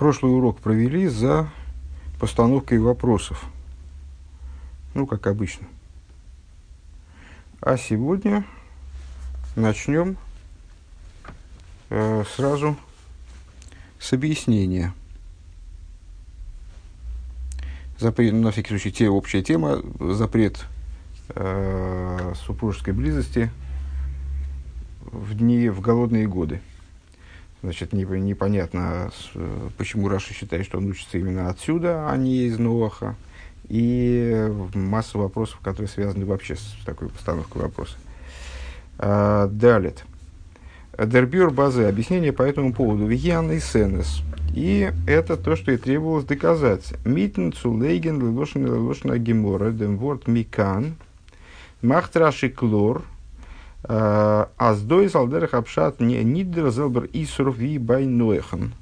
прошлый урок провели за постановкой вопросов. Ну, как обычно. А сегодня начнем э, сразу с объяснения. Запрет, на всякий случай, те, общая тема, запрет э, супружеской близости в дни, в голодные годы. Значит, не, непонятно, почему Раша считает, что он учится именно отсюда, а не из Ноаха. И масса вопросов, которые связаны вообще с такой постановкой вопроса. А, далее. Дербюр базы. Объяснение по этому поводу. Виян и Сенес. И это то, что и требовалось доказать. Митн цулейген лелошен лелошна гемора демворт микан махтраши клор Аздой салдерах обшат нидер зелбер исуров ви байноехан.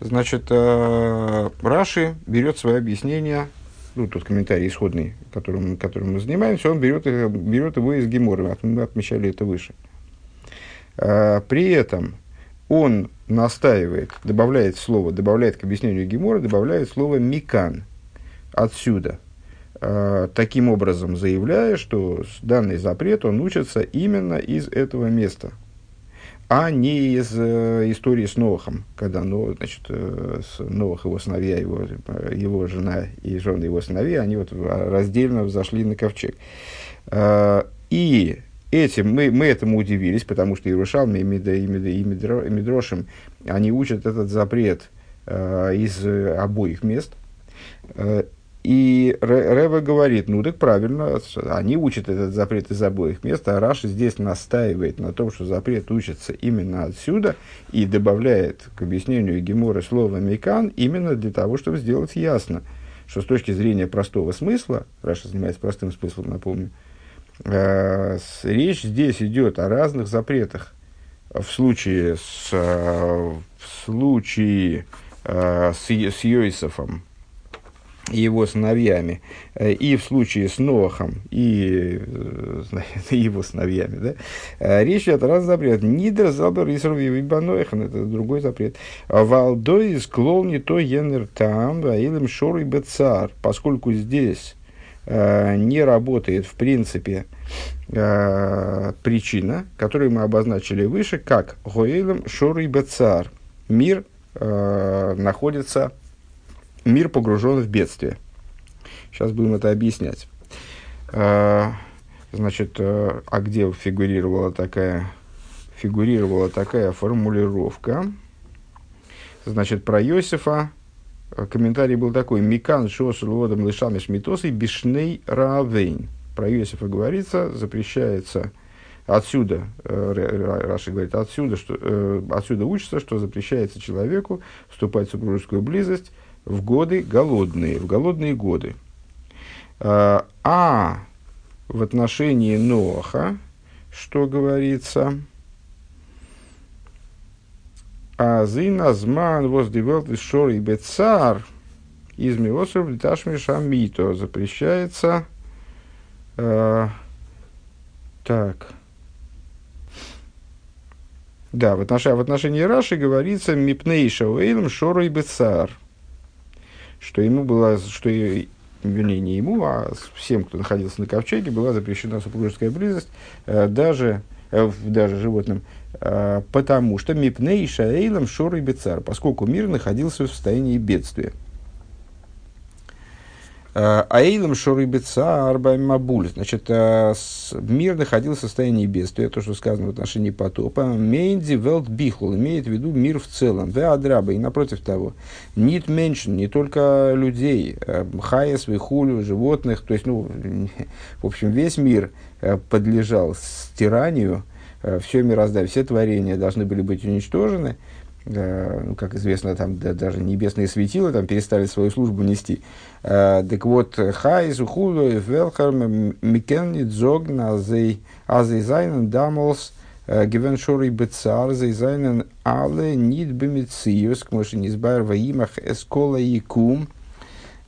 Значит, э, Раши берет свое объяснение, ну, тот комментарий исходный, которым, которым мы занимаемся, он берет, берет его из Гемора, мы отмечали это выше. Э, при этом он настаивает, добавляет слово, добавляет к объяснению Гемора, добавляет слово «микан» отсюда – Э, таким образом заявляя, что данный запрет, он учится именно из этого места, а не из э, истории с Нохом, когда ну, значит, э, с Нох, его сыновья, его, э, его жена и жены его сыновей, они вот раздельно взошли на ковчег. Э, и этим мы, мы этому удивились, потому что Иерушалм и, Мид, и, Мид, и Мидрошим, они учат этот запрет э, из обоих мест. И Ребе говорит, ну так правильно, они учат этот запрет из обоих мест, а Раши здесь настаивает на том, что запрет учится именно отсюда и добавляет к объяснению Гемора слово «מכאן» именно для того, чтобы сделать ясно, что с точки зрения простого смысла, Раши занимается простым смыслом, напомню, э, речь здесь идет о разных запретах. В случае с, э, в случае э, с, с Йосифом, его сыновьями, э, и в случае с Ноахом и э, его сыновьями, да, э, речь идет раз запрет. Нидер забер Исров Баноихан, это другой запрет. Валдой склон не то енер там, а илем шор и бецар, поскольку здесь не работает в принципе причина, которую мы обозначили выше, как Гоэлем Шор и Бецар. Мир находится мир погружен в бедствие. Сейчас будем это объяснять. А, значит, э, а где фигурировала такая, фигурировала такая формулировка? Значит, про Иосифа э, комментарий был такой. Микан шос лодом лишами шмитосы бишней равейн. Про Иосифа говорится, запрещается отсюда, э, Раши говорит, отсюда, что, отсюда учится, что запрещается человеку вступать в супружескую близость в годы голодные, в голодные годы. А, а в отношении Ноха, что говорится, Азин Азман воздевелт из Шор и Бецар из Миосов Литашми Шамито запрещается. Э, так. Да, в отношении, в отношении Раши говорится Мипнейша Уэйлм Шор и Бецар что ему было, что, вернее, не ему, а всем, кто находился на ковчеге, была запрещена супружеская близость, э, даже, э, даже животным, э, потому что мипней шор и бецар, поскольку мир находился в состоянии бедствия. Э, Аилам Шорибица Арбайм Мабуль. Значит, э, мир находился в состоянии бедствия, то, что сказано в отношении потопа. Мейнди Велт Бихул имеет в виду мир в целом. Ве Адраба. И напротив того, нит меньшин, не только людей, э, Хаес, Вихулю, животных. То есть, ну, в общем, весь мир подлежал стиранию. Все мироздание, все творения должны были быть уничтожены как известно, там да, даже небесные светила там перестали свою службу нести. Э, так вот, хайз ухулу велхарм микенни дзогн азей азей зайнен дамолс э, гивен шори бецар зей зайнен але нид бемициюс к моши низбайр ваимах эскола якум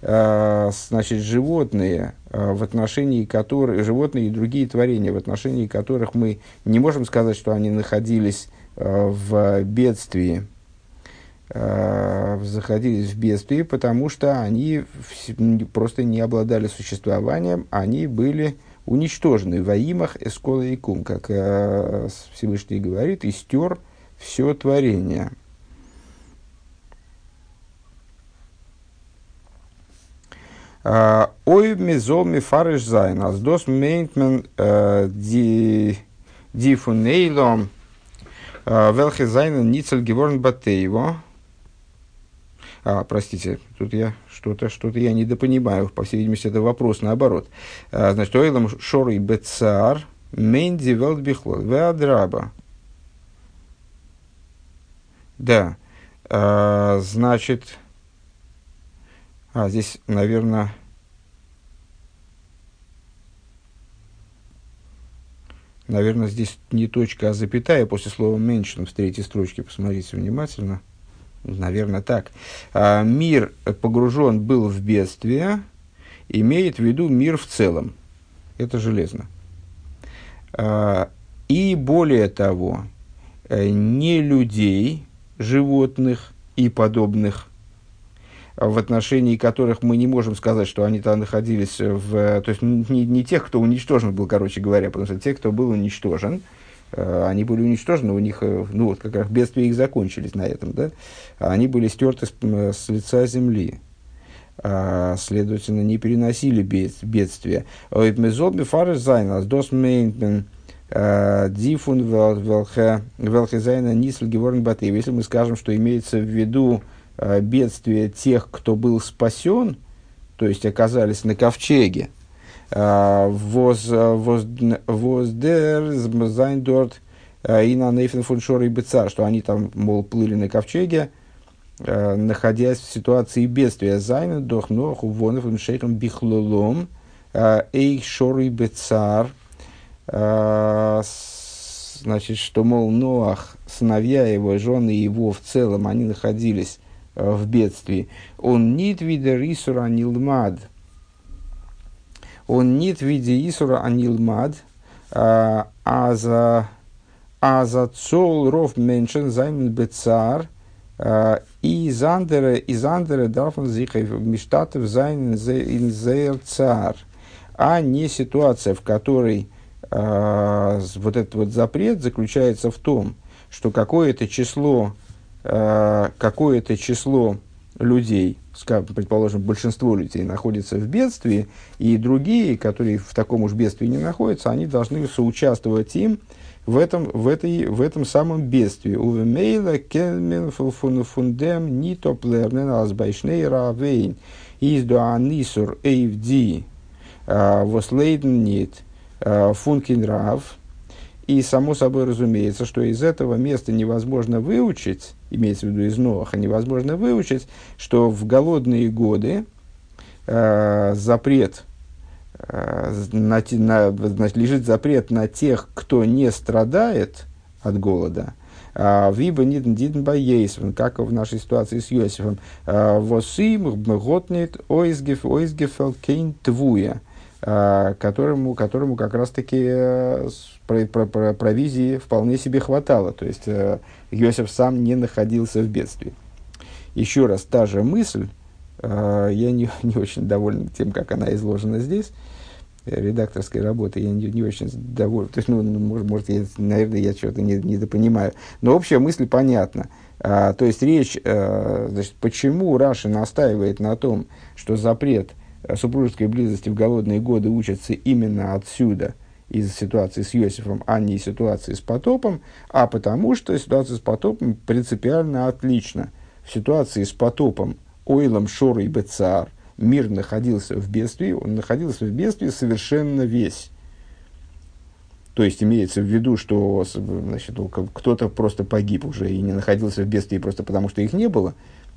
э, значит, животные, в отношении которых, животные и другие творения, в отношении которых мы не можем сказать, что они находились в бедствии, э, находились в бедствии, потому что они просто не обладали существованием, они были уничтожены וימח את כל היקום, как э, Всевышний говорит, и стер все творение. אוי, מ'זאל מפרש זיין, אז דאס מיינט מען ди фунейлом велхе зайна ницель геворн батеево. А, простите, тут я что-то, что-то я недопонимаю. По всей видимости, это вопрос наоборот. А, значит, ойлам шоры бецар мейнди велдбихло веадраба. Да, а, значит, а, здесь, наверное, наверное, здесь не точка, а запятая после слова «меньшин» в третьей строчке. Посмотрите внимательно. Наверное, так. А, мир погружен был в бедствие, имеет в виду мир в целом. Это железно. А, и более того, э, не людей, животных и подобных в отношении которых мы не можем сказать, что они там находились в... То есть не, не тех, кто уничтожен был, короче говоря, потому что те, кто был уничтожен, э, они были уничтожены, у них, э, ну вот как раз бедствия их закончились на этом, да, они были стерты с, с лица земли, а, следовательно, не переносили бед, бедствия. Дифун велхезайна нисль геворн Если мы скажем, что имеется в виду Э, бедствие тех, кто был спасен, то есть оказались на ковчеге, э, воздер зайндорт э, и на нейфен что они там, мол, плыли на ковчеге, находясь в ситуации бедствия. Зайн дох ноху вонов шейхом бихлолом эйх шор бецар. Значит, что, мол, Ноах, сыновья его, жены его в целом, они находились Э, в бедствии. Он нит виде рисура анилмад. Он нит виде исура анилмад. А, а за а за цол ров меншен займен бецар. А, и зандере, и зандере дарфан зихай миштатов зайн инзер цар. А не ситуация, в которой а, вот этот вот запрет заключается в том, что какое-то число Э, какое-то число людей, предположим, большинство людей находится в бедствии, и другие, которые в таком уж бедствии не находятся, они должны соучаствовать им в этом, в этой, в этом самом бедствии. Увемейла кельмен фундем ни топлернен азбайшней равейн изду анисур эйвди э, вослейден нит э, функин рав. И само собой разумеется, что из этого места невозможно выучить имеется в виду из Ноаха, невозможно выучить, что в голодные годы э, запрет э, на, на, значит, лежит запрет на тех, кто не страдает от голода, а, Виба ниден боейсвен, как в нашей ситуации с Йосифом. А, Восим готнит ойзгеф ойзгефел кейн твуя, которому, которому как раз-таки э, провизии вполне себе хватало. То есть Йосиф сам не находился в бедствии. Еще раз, та же мысль, э, я не, не очень доволен тем, как она изложена здесь, э, редакторской работы, я не, не очень доволен. То есть, ну, ну может, может я, наверное, я что-то не, недопонимаю. Но общая мысль понятна. А, то есть, речь, а, значит, почему Раши настаивает на том, что запрет супружеской близости в голодные годы учатся именно отсюда – из ситуации с Иосифом, а не ситуации с потопом, а потому что ситуация с потопом принципиально отлична. В ситуации с потопом Ойлом Шор и Бецар мир находился в бедствии, он находился в бедствии совершенно весь. То есть имеется в виду, что значит, кто-то просто погиб уже и не находился в бедствии просто потому, что их не было,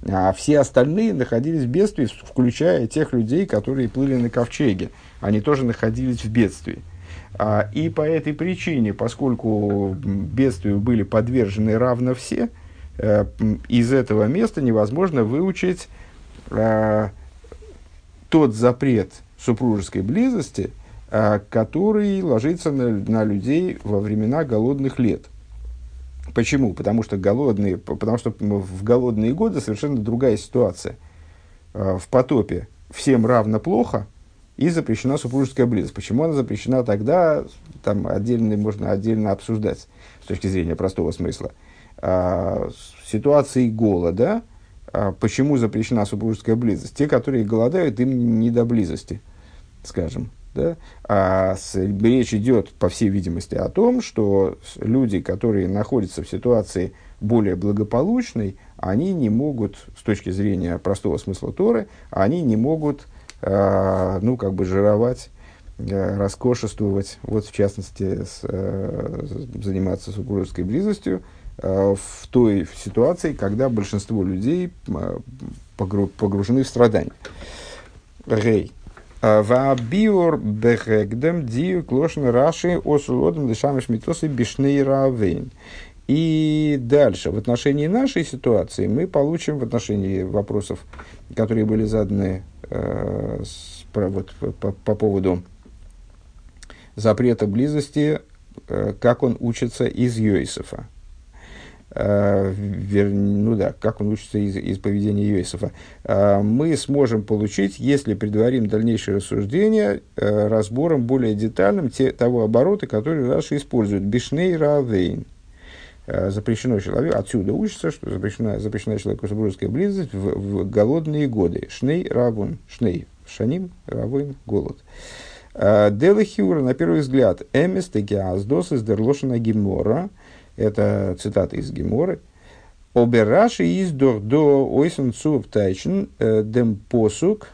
а все остальные находились в бедствии, включая тех людей, которые плыли на ковчеге. Они тоже находились в бедствии. А, и по этой причине, поскольку бедствию были подвержены равно все, э, из этого места невозможно выучить а, тот запрет супружеской близости, а, который ложится на, на людей во времена голодных лет. Почему? Потому что голодные, потому что в голодные годы совершенно другая ситуация. В потопе всем равно плохо, и запрещена супружеская близость. Почему она запрещена тогда, там отдельно, можно отдельно обсуждать с точки зрения простого смысла. А, ситуации голода, а, почему запрещена супружеская близость? Те, которые голодают, им не до близости, скажем. Да? А с, речь идет, по всей видимости, о том, что люди, которые находятся в ситуации более благополучной, они не могут, с точки зрения простого смысла Торы, они не могут э, ну, как бы жировать, э, роскошествовать, вот в частности, с, э, заниматься супружеской близостью э, в той ситуации, когда большинство людей э, погружены в страдания. Рей. Ваабиор бехегдем дию клошен раши осулодом дешамеш митосы бишней равейн. И дальше, в отношении нашей ситуации, мы получим в отношении вопросов, которые были заданы э, с, про, вот, по, по поводу запрета близости, э, как он учится из Йосифа. Э, вер, ну да, как он учится из, из поведения Йосифа. Э, мы сможем получить, если предварим дальнейшее рассуждение, э, разбором более детальным те, того оборота, который Раша использует. Бишней равейн Э, запрещено человеку, отсюда учится, что запрещена, запрещена человеку супружеская близость в, в голодные годы. Шней равун, шней, шаним, равун, голод. Э, Делахиура, на первый взгляд, эмес тегиаздос из дерлошина гемора, это цитата из геморы, Обераши из до ойсен цув тайчен э, дем посук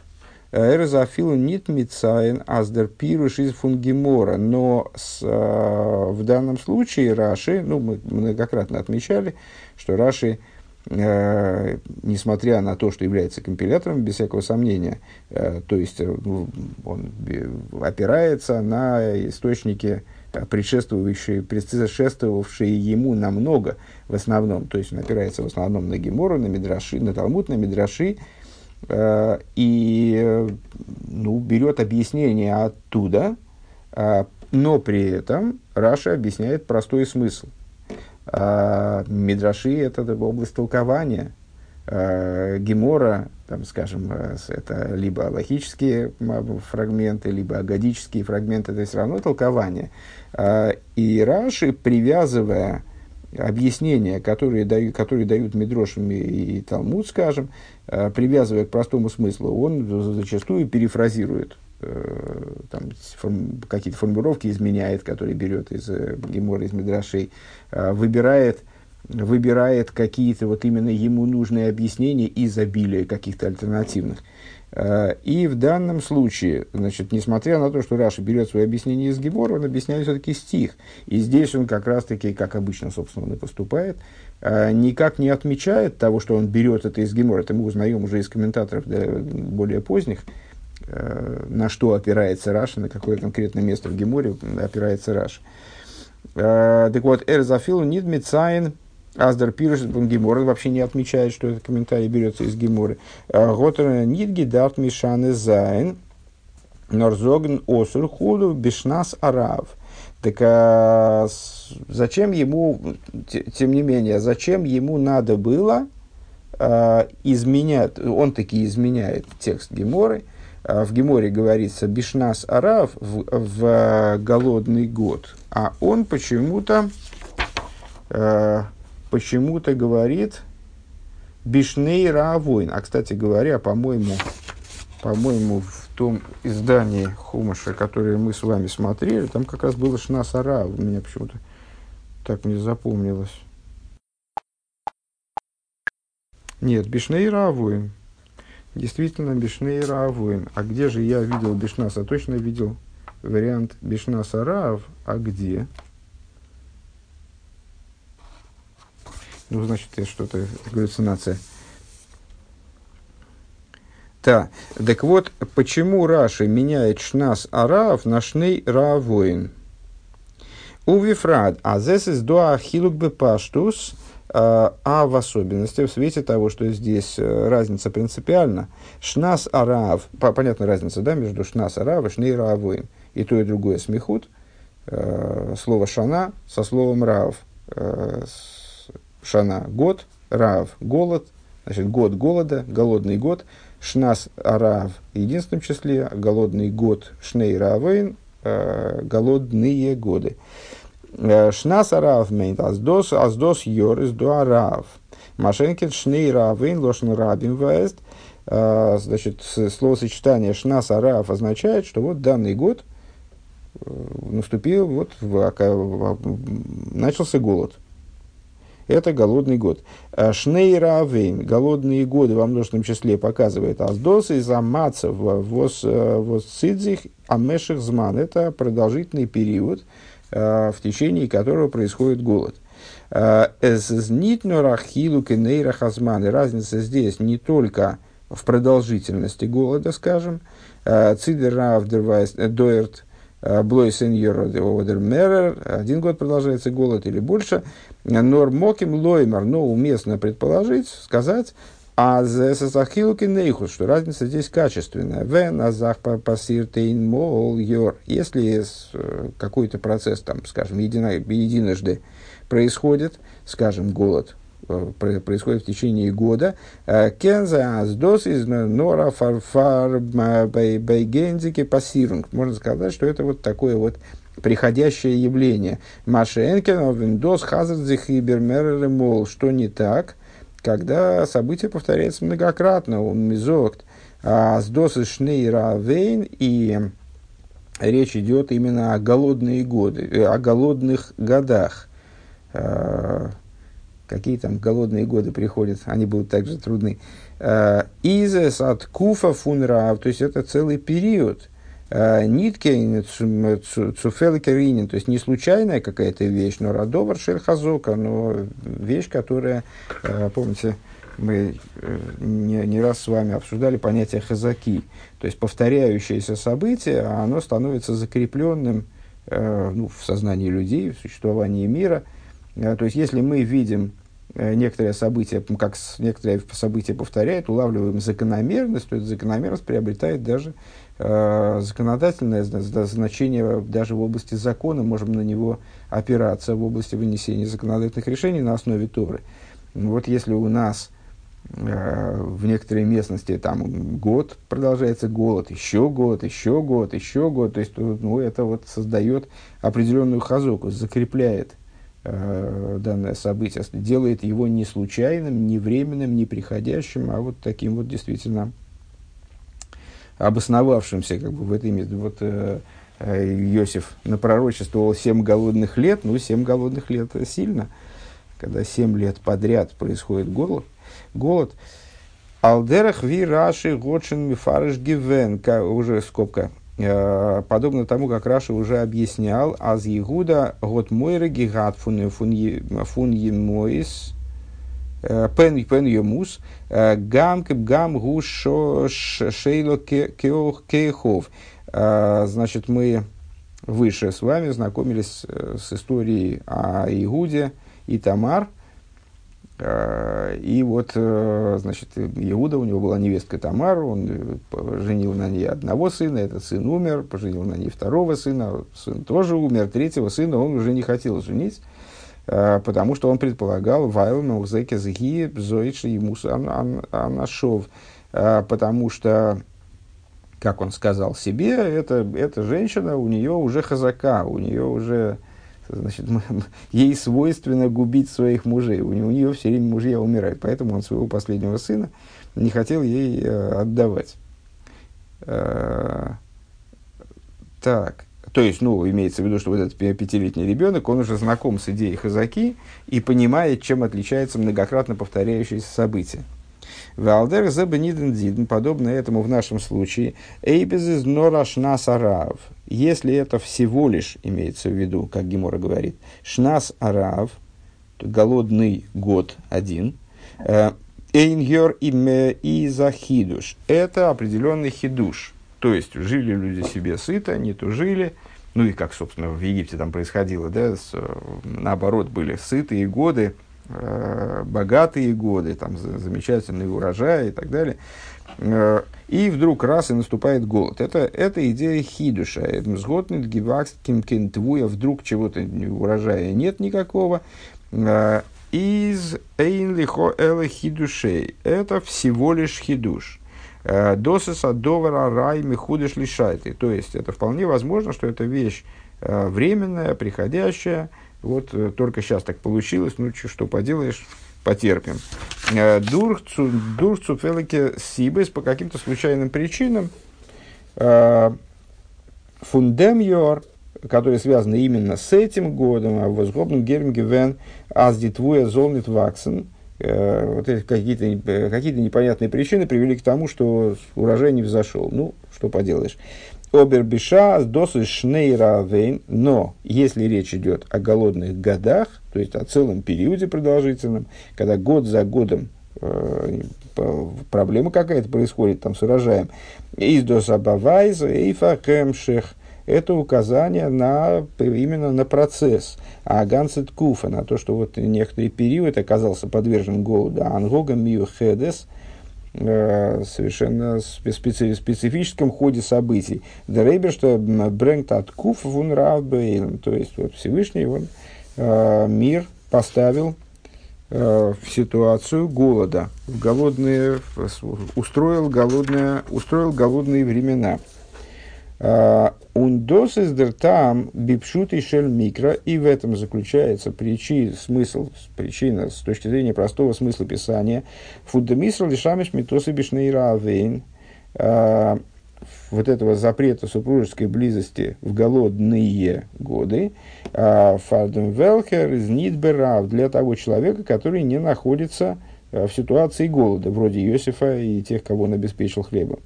Эрзафилу нит мицайн аздер пируш из фунгимора. Но с, э, в данном случае Раши, ну, мы многократно отмечали, что Раши, э, несмотря на то, что является компилятором, без всякого сомнения, э, то есть э, он опирается на источники, предшествующие, предшествовавшие ему намного в основном, то есть он опирается в основном на Гемору, на Мидраши, на Талмуд, на Мидраши, Э, и ну, берет объяснение оттуда, э, но при этом Раша объясняет простой смысл. Э, Мидраши – это область толкования. Гемора, там, скажем, это либо логические фрагменты, либо агадические фрагменты, это все равно толкование. И Раши, привязывая объяснения, которые дают, которые дают Мидрошим и, Талмуд, скажем, э, привязывая к простому смыслу, он зачастую перефразирует э, там, форм, какие-то формулировки изменяет, которые берет из э, Гемора, из Мидрашей, выбирает, выбирает какие-то вот именно ему нужные объяснения из обилия каких-то альтернативных. Э, и в данном случае, значит, несмотря на то, что Раши берет свое объяснение из Геморы, он объясняет все-таки стих. И здесь он как раз-таки, как обычно, собственно, он и поступает, э, никак не отмечает того, что он берет это из Геморы. Это мы узнаем уже из комментаторов более поздних, э, на что опирается Раши, на какое конкретное место в Геморе опирается Раши. Так вот, Эрзафилу Нидмицайн Аздер Пируш Гемора вообще не отмечает, что этот комментарий берется из Геморы. А, Готер Нидги Дарт Мишаны Зайн Норзоген Осур Худу Бишнас Арав. Так а, зачем ему, тем не менее, зачем ему надо было а, изменять, он таки изменяет текст Геморы, а, в Геморе говорится Бишнас Арав в, в голодный год, а он почему-то а, почему-то говорит Бишней Раавойн. А, кстати говоря, по-моему, по-моему, в том издании Хумаша, которое мы с вами смотрели, там как раз было Шна Сара. У меня почему-то так мне запомнилось. Нет, Бишней Раавойн. Действительно, Бишней Раавойн. А где же я видел Бишнаса? Точно видел вариант Бишнаса Раав. А где? Ну, значит, это что-то галлюцинация. Да, так вот, почему Раши меняет шнас араав на шней раавоин? У Вифрад, а здесь из дуа хилук бепаштус, а, а в особенности, в свете того, что здесь э, разница принципиальна, шнас арав, понятна разница, да, между шнас арав и шней раавоин. И то, и другое смехут, э, слово шана со словом рав, э, шана – год, рав – голод, значит, год голода, голодный год, шнас арав в единственном числе, голодный год шней равейн, э, голодные годы. Э, шнас арав мейнт аздос, аздос йор из до арав. Машенкин шней равейн лошен рабим вест. Э, значит, словосочетание шнас арав означает, что вот данный год наступил, вот в, начался голод. Это голодный год. Шнейра Авейн, голодные годы во множественном числе показывает Аздос и Замацев воз Цидзих Амеших Зман. Это продолжительный период, в течение которого происходит голод. Эзнитнорахилу кенейра хазман. Разница здесь не только в продолжительности голода, скажем. Цидер Равдервайс Дойерт Блой сеньор один год продолжается голод или больше, нор моким лоймар, но уместно предположить, сказать, а за сасахилуки нейхус, что разница здесь качественная. Вен азах пасиртейн мол йор. Если э, какой-то процесс, там, скажем, едино, единожды происходит, скажем, голод, происходит в течение года. Э, Кенза аздос из нора фарфар байгензики пассирунг. Можно сказать, что это вот такое вот приходящее явление. Машенкин, Виндос, Хазардзих и Бермерер мол, что не так, когда событие повторяется многократно, он мизокт, аздос из шнейра вейн, и речь идет именно о голодные годы, э, о голодных годах какие там голодные годы приходят, они будут также трудны. Э, Изес от куфа фунрав, то есть это целый период. Э, Нитке цуфеликеринин, то есть не случайная какая-то вещь, но радовар шерхазока, но вещь, которая, э, помните, мы не, не раз с вами обсуждали понятие хазаки, то есть повторяющееся событие, а оно становится закрепленным ну, в сознании людей, в существовании мира. То есть, если мы видим Э, некоторые события, как некоторые события повторяют, улавливаем закономерность, то эта закономерность приобретает даже э, законодательное значение даже в области закона, можем на него опираться в области вынесения законодательных решений на основе Торы. Вот если у нас э, в некоторой местности там год продолжается голод, еще год, еще год, еще год, то есть ну, это вот создает определенную хазоку, закрепляет э, данное событие, делает его не случайным, не временным, не приходящим, а вот таким вот действительно обосновавшимся как бы в этой. Вот э, э, Иосиф напророчествовал семь голодных лет, ну, семь голодных лет сильно, когда семь лет подряд происходит голод. голод. Алдерах ви раши годшин мифарыш гивен, уже скобка, Э, подобно тому, как Раша уже объяснял, аз Егуда год мойра гигат фун фун емоис э, пен пен емус э, гам гам гуш шейло кеохов. Значит, мы выше с вами знакомились с историей о Игуде и Тамар – Э, и вот, э, значит, Иуда, у него была невестка Тамар, он э, женил на ней одного сына, этот сын умер, поженил на ней второго сына, сын тоже умер, третьего сына он уже не хотел женить, потому что он предполагал Вайл Меузеке Зги Зоичи ему Анашов, потому что как он сказал себе, это, эта женщина, у нее уже хазака, у нее уже значит, ей свойственно губить своих мужей. У у нее все время мужья умирают, поэтому он своего последнего сына не хотел ей э, отдавать. Э, так, то есть, ну, имеется в виду, что вот этот пятилетний ребенок, он уже знаком с идеей хазаки и понимает, чем отличается многократно повторяющееся событие. Валдер забениден диден, подобно этому в нашем случае, эйбез из норашна сарав. Если это всего лишь, имеется в виду, как Гемора говорит, шнас арав, голодный год один, э, эйнгер и захидуш, это определенный хидуш. То есть, жили люди себе сыто, не тужили, ну и как, собственно, в Египте там происходило, да, с, наоборот, были сытые годы, Э, богатые годы, там, замечательный урожай и так далее. Э, и вдруг раз и наступает голод. Это, это идея хидуша. Мзготнит гивакским кентвуя. Вдруг чего-то урожая нет никакого. Э, из эйнлихо эле хидушей. Это всего лишь хидуш. Э, Досыса довара рай михудыш лишайты. То есть, это вполне возможно, что это вещь временная, приходящая. Вот э, только сейчас так получилось, ну что поделаешь, потерпим. Дурцу, дурцу фелике сибес по каким-то случайным причинам. Фундемьор, которые связаны именно с этим годом, а возгобным гермгевен аздитвуя золнит ваксен, вот эти какие-то, какие-то непонятные причины привели к тому, что урожай не взошел. Ну, что поделаешь. Обербиша досы шнейравейн, но если речь идет о голодных годах, то есть о целом периоде продолжительном, когда год за годом э, проблема какая-то происходит там с урожаем, из досабавайза и факемших, это указание на, именно на процесс. А Гансет Куфа, на то, что вот некоторый период оказался подвержен голоду. Ангога Мио Хедес – совершенно специ специфическом ходе событий. Дрейбер, что Брэнкт от Куф вун то есть вот Всевышний он, э, мир поставил э, в ситуацию голода, в голодные, устроил, голодные, устроил голодные времена. Ундос из дертам бипшут и шель микро, и в этом заключается причина, смысл, причина с точки зрения простого смысла писания. Фундамисрал лишамиш митосы бишнейра авейн, а, вот этого запрета супружеской близости в голодные годы, а, фардем велхер из нидберав для того человека, который не находится а, в ситуации голода, вроде Иосифа и тех, кого он обеспечил хлебом.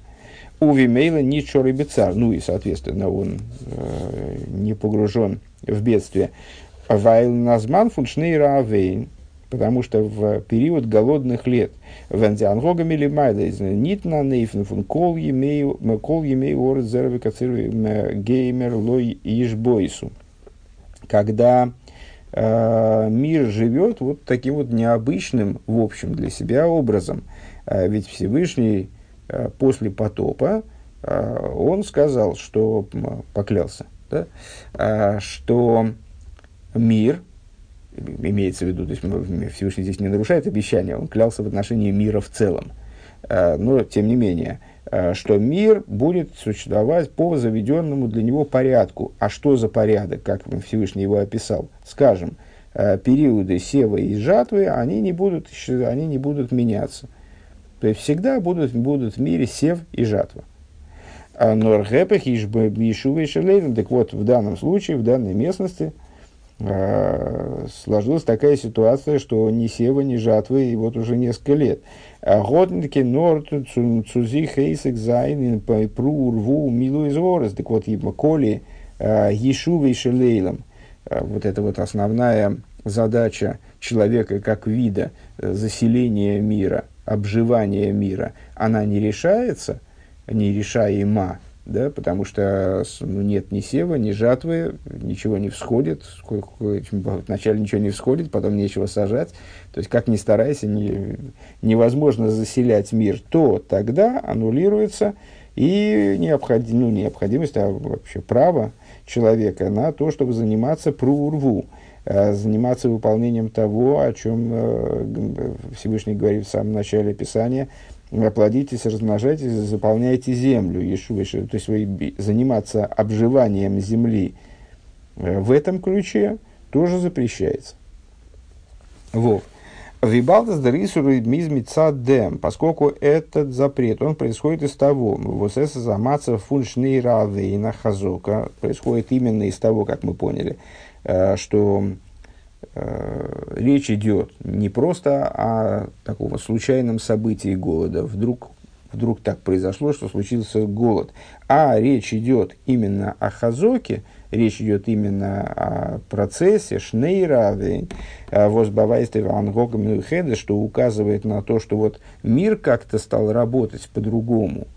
Уви Мейла ничо рыбицар. Ну и, соответственно, он э, не погружен в бедствие. Вайл назман фуншней равейн. Потому что в период голодных лет Вендиангогами или Майда нитна нейфн фун кол емею орд зерви геймер лой ишбойсу. Когда э, мир живет вот таким вот необычным, в общем, для себя образом. Э, ведь Всевышний после потопа, э, он сказал, что поклялся, да, э, что мир, имеется в виду, то есть Всевышний здесь не нарушает обещания, он клялся в отношении мира в целом. Но, тем не менее, что мир будет существовать по заведенному для него порядку. А что за порядок, как Всевышний его описал? Скажем, периоды сева и жатвы, они не будут, они не будут меняться. То есть всегда будут, будут в мире сев и жатва. А Норгепех Ишува и так вот, в данном случае, в данной местности, э, сложилась такая ситуация, что ни сева, ни жатвы, и вот уже несколько лет. Годники норт цузи хейсек зайн пру урву милу из ворос. Так вот, коли Ешувей Шелейлом, вот это вот основная задача человека как вида заселения мира – обживания мира, она не решается, не решаема, да, потому что ну, нет ни сева, ни жатвы, ничего не всходит, вначале ничего не всходит, потом нечего сажать. То есть, как ни старайся, не, невозможно заселять мир, то тогда аннулируется и необходим, ну, необходимость, а вообще право человека на то, чтобы заниматься прурву, Э, заниматься выполнением того, о чем э, Всевышний говорит в самом начале Писания, плодитесь, размножайтесь, заполняйте землю, Иешуа, то есть вы заниматься обживанием земли э, в этом ключе тоже запрещается. Вот. Вибалдас дарисуру мизмица поскольку этот запрет, он происходит из того, восэса замаца фуншни равейна хазока, происходит именно из того, как мы поняли, Э, что э, речь идет не просто о таком случайном событии голода, вдруг, вдруг так произошло, что случился голод, а речь идет именно о хазоке, речь идет именно о процессе шнейра, э, возбавайства ангогам что указывает на то, что вот мир как-то стал работать по-другому – Э,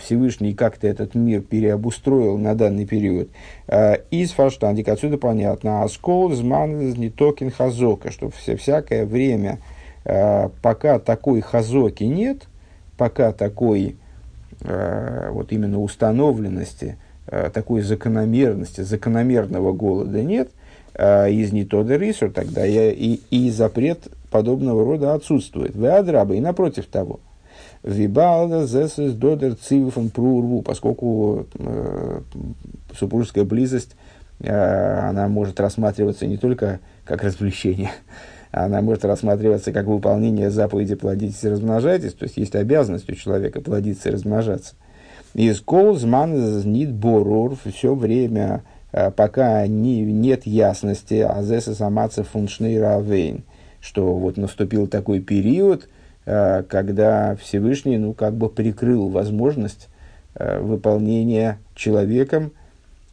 Всевышний как-то этот мир переобустроил на данный период. Э, из фарштандик отсюда понятно. Аскол зман не токен хазока, что все, всякое время, э, пока такой хазоки нет, пока такой вот именно установленности, такой закономерности, закономерного голода нет, из Нитода Рисур, тогда и, и, запрет подобного рода отсутствует. В Адраба и напротив того. Вибалда зесес додер цивифон прурву, поскольку э, супружеская близость, э, она может рассматриваться не только как развлечение, она может рассматриваться как выполнение заповеди «плодитесь и размножайтесь», то есть есть обязанность у человека плодиться и размножаться. Из колзман нит борур все время, э, пока не, нет ясности, азеса самаца фуншней равейн, что вот наступил такой период, когда Всевышний, ну, как бы прикрыл возможность э, выполнения человеком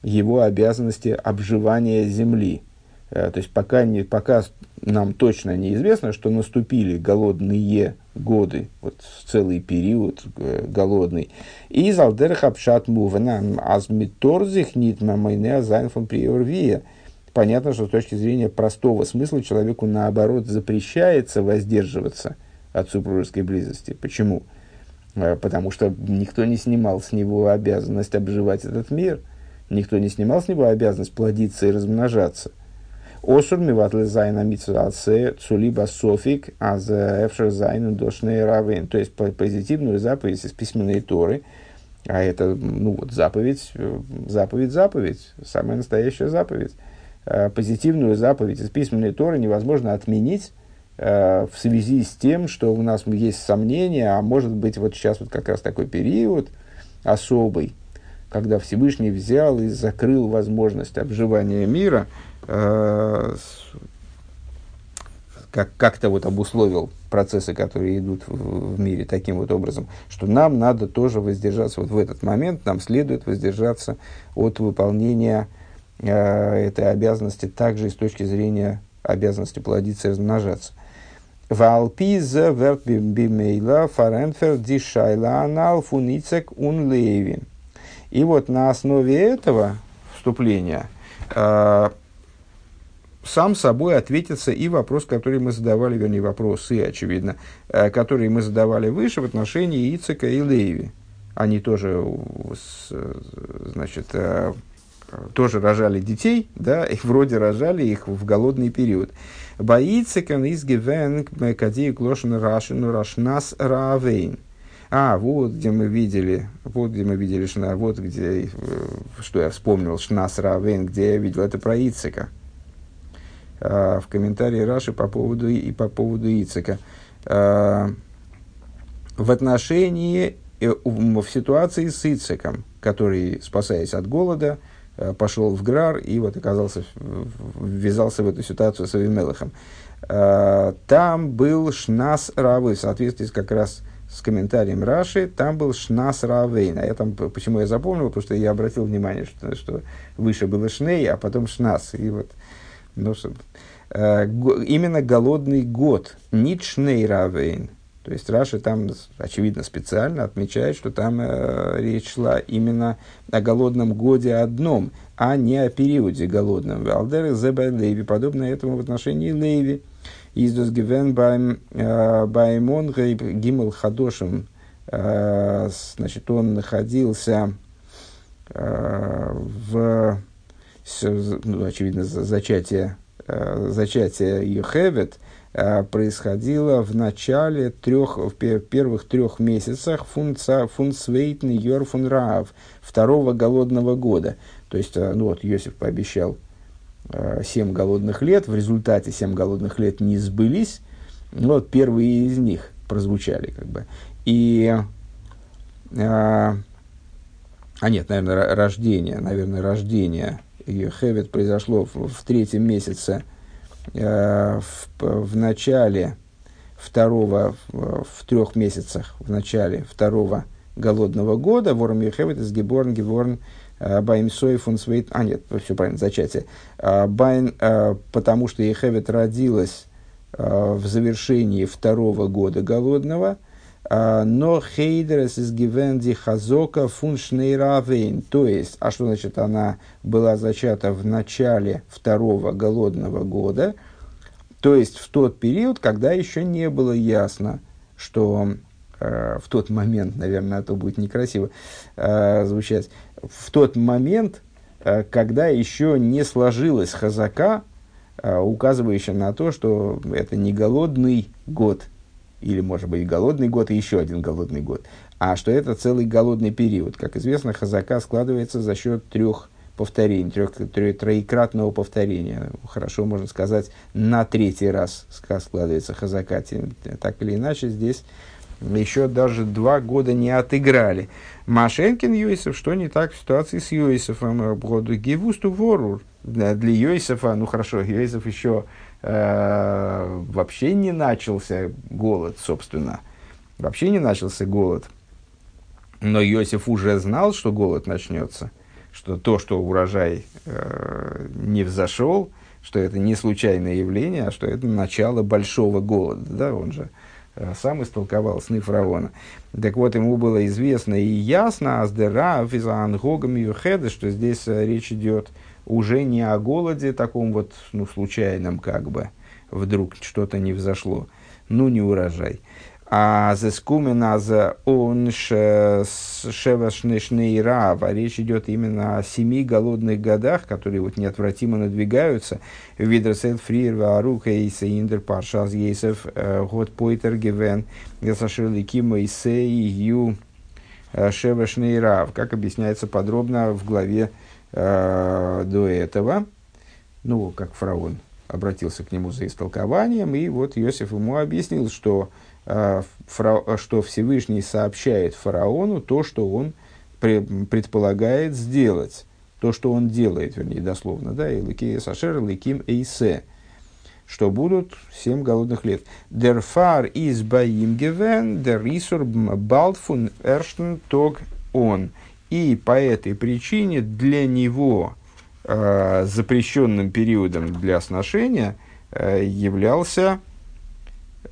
его обязанности обживания земли. То есть пока, не, пока нам точно неизвестно, что наступили голодные годы, вот целый период э, голодный. И залдер хапшат мувана азмиторзих нитма майне азайнфон приорвия. Понятно, что с точки зрения простого смысла человеку наоборот запрещается воздерживаться от супружеской близости. Почему? Э, потому что никто не снимал с него обязанность обживать этот мир, никто не снимал с него обязанность плодиться и размножаться – Осур миватле зайна митсуаце цулиба софик аз эфшер зайну дошные равен. То есть позитивную заповедь из письменной Торы, а это ну, вот, заповедь, заповедь, заповедь, самая настоящая заповедь. Позитивную заповедь из письменной Торы невозможно отменить в связи с тем, что у нас есть сомнения, а может быть вот сейчас вот как раз такой период особый, когда Всевышний взял и закрыл возможность обживания мира – Э, как, как-то вот обусловил процессы, которые идут в, в мире таким вот образом, что нам надо тоже воздержаться вот в этот момент, нам следует воздержаться от выполнения э, этой обязанности также и с точки зрения обязанности плодиться и размножаться. Валпиза верт бимейла фаренфер дишайла анал фуницек ун лейвин. И вот на основе этого вступления э, сам собой ответится и вопрос, который мы задавали, вернее, вопросы, очевидно, э, которые мы задавали выше в отношении Ицека и Леви. Они тоже, значит, э, тоже рожали детей, да, и вроде рожали их в голодный период. Боицекан из гивен кадию клошен рашину рашнас равейн. А, вот где мы видели, вот где мы видели, вот где, э, что я вспомнил, шнас равейн, где я видел это про Ицека. А, в комментарии Раши по поводу и по поводу Ицека. А, в отношении, э, в ситуации с Ицеком, который, спасаясь от голода, пошел в Грар и вот оказался, ввязался в эту ситуацию с Авимелахом. А, там был Шнас Равы, в соответствии как раз с комментарием Раши, там был Шнас Равейн. А я там, почему я запомнил, потому что я обратил внимание, что, что выше было Шней, а потом Шнас. И вот ну, э, именно голодный год, ничней равейн. То есть Раши там, очевидно, специально отмечает, что там э, речь шла именно о голодном годе одном, а не о периоде голодном. Алдер зебай леви, подобно этому в отношении леви. Издус гивен баймон гимл хадошим. Э, значит, он находился э, в ну, очевидно, зачатие, э, зачатие Йохевет э, происходило в начале трех, в первых трех месяцах фунсвейтн йор фун раав, второго голодного года. То есть, э, ну вот, Иосиф пообещал семь голодных лет, в результате семь голодных лет не сбылись, ну, вот первые из них прозвучали, как бы. И, а, а нет, наверное, рождение, наверное, рождение Хевет произошло в, в третьем месяце, э, в, в начале второго, в, трех месяцах, в начале второго голодного года, Ворм Ехевет из Геборн, Геборн, э, Байм Сойфун Свейт, а нет, все правильно, зачатие. Э, Байн, э, потому что Ехевет родилась в завершении второго года голодного, но хейдерес из гивенди хазока фуншнейравейн. То есть, а что значит она была зачата в начале второго голодного года? То есть, в тот период, когда еще не было ясно, что э, в тот момент, наверное, это будет некрасиво э, звучать, в тот момент, э, когда еще не сложилась хазака, указывающая на то, что это не голодный год, или, может быть, голодный год и еще один голодный год, а что это целый голодный период. Как известно, хазака складывается за счет трех повторений, трех, трех, троекратного повторения. Хорошо, можно сказать, на третий раз складывается хазака. Так или иначе, здесь еще даже два года не отыграли. Машенкин Йосиф, что не так в ситуации с Йосифом? Гевусту ворур. Для Йосифа, ну хорошо, Йосиф еще э, вообще не начался голод, собственно. Вообще не начался голод. Но Йосиф уже знал, что голод начнется, что то, что урожай э, не взошел, что это не случайное явление, а что это начало большого голода. Да, он же э, сам истолковал сны фараона. Так вот, ему было известно и ясно, аздера физангогам юхеда, что здесь э, речь идет уже не о голоде таком вот, ну, случайном как бы, вдруг что-то не взошло, ну, не урожай, а за скумена за он шевашнешный рав, а речь идет именно о семи голодных годах, которые вот неотвратимо надвигаются. Видрсет фриер варука и сеиндер паршаз ейсев э, год пойтер гевен ясашили кима и сей ю э, шевашный рав, как объясняется подробно в главе э, до этого. Ну, как фараон обратился к нему за истолкованием, и вот Иосиф ему объяснил, что Э, что Всевышний сообщает фараону то, что он предполагает сделать, то, что он делает, вернее, дословно, да, Илыкея Сашер, Илыким Эйсе, что будут семь голодных лет. Der Far is bei ihm der Risur bald von ersten Tag. И по этой причине для него э, запрещенным периодом для сношения э, являлся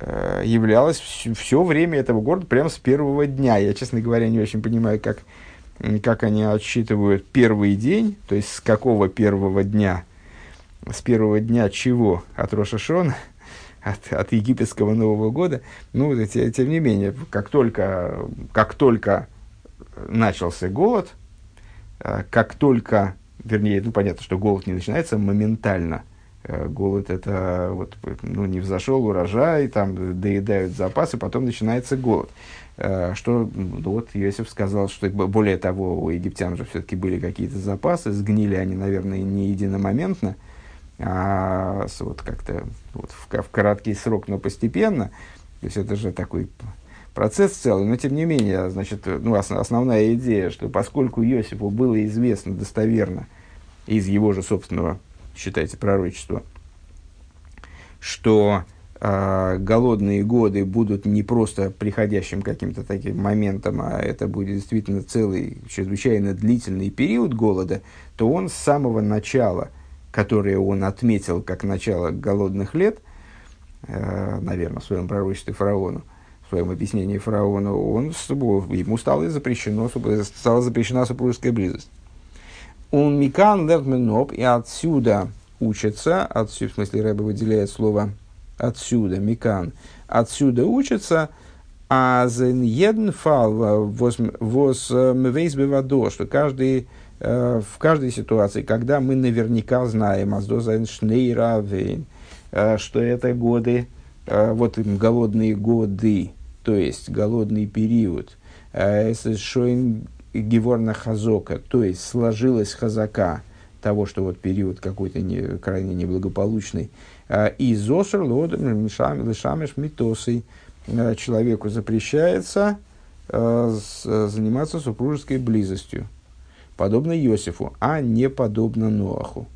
Э, являлось все, все время этого города прямо с первого дня. Я, честно говоря, не очень понимаю, как, как они отсчитывают первый день, то есть с какого первого дня, с первого дня чего? От Рошашона, от, от египетского Нового года. Ну, тем, тем не менее, как только, как только начался голод, э, как только, вернее, ну, понятно, что голод не начинается моментально – Э, голод это вот, ну, не взошел урожай, там доедают запасы, потом начинается голод. Э, что ну, вот Иосиф сказал, что более того, у египтян же все-таки были какие-то запасы, сгнили они, наверное, не единомоментно, а вот как-то вот в, в краткий срок, но постепенно. То есть это же такой процесс целый, но тем не менее, значит, ну, основная идея, что поскольку Иосифу было известно достоверно из его же собственного считайте, пророчество, что э, голодные годы будут не просто приходящим каким-то таким моментом, а это будет действительно целый, чрезвычайно длительный период голода, то он с самого начала, которое он отметил как начало голодных лет, э, наверное, в своем пророчестве фараону, в своем объяснении фараону, он, ему стало запрещено, стала запрещена супружеская близость. Он микан лертменоп, и отсюда учится, отсюда, в смысле Рэба выделяет слово отсюда, микан, отсюда учится, а един фал воз мвейс бевадо, что каждый, э, в каждой ситуации, когда мы наверняка знаем, э, что это годы, э, вот им голодные годы, то есть голодный период, если шоин Геворна Хазока, то есть сложилась хазака того, что вот период какой-то не, крайне неблагополучный, а, и зосер лодом лишамеш митосой а, человеку запрещается а, заниматься супружеской близостью, подобно Иосифу, а не подобно Ноаху.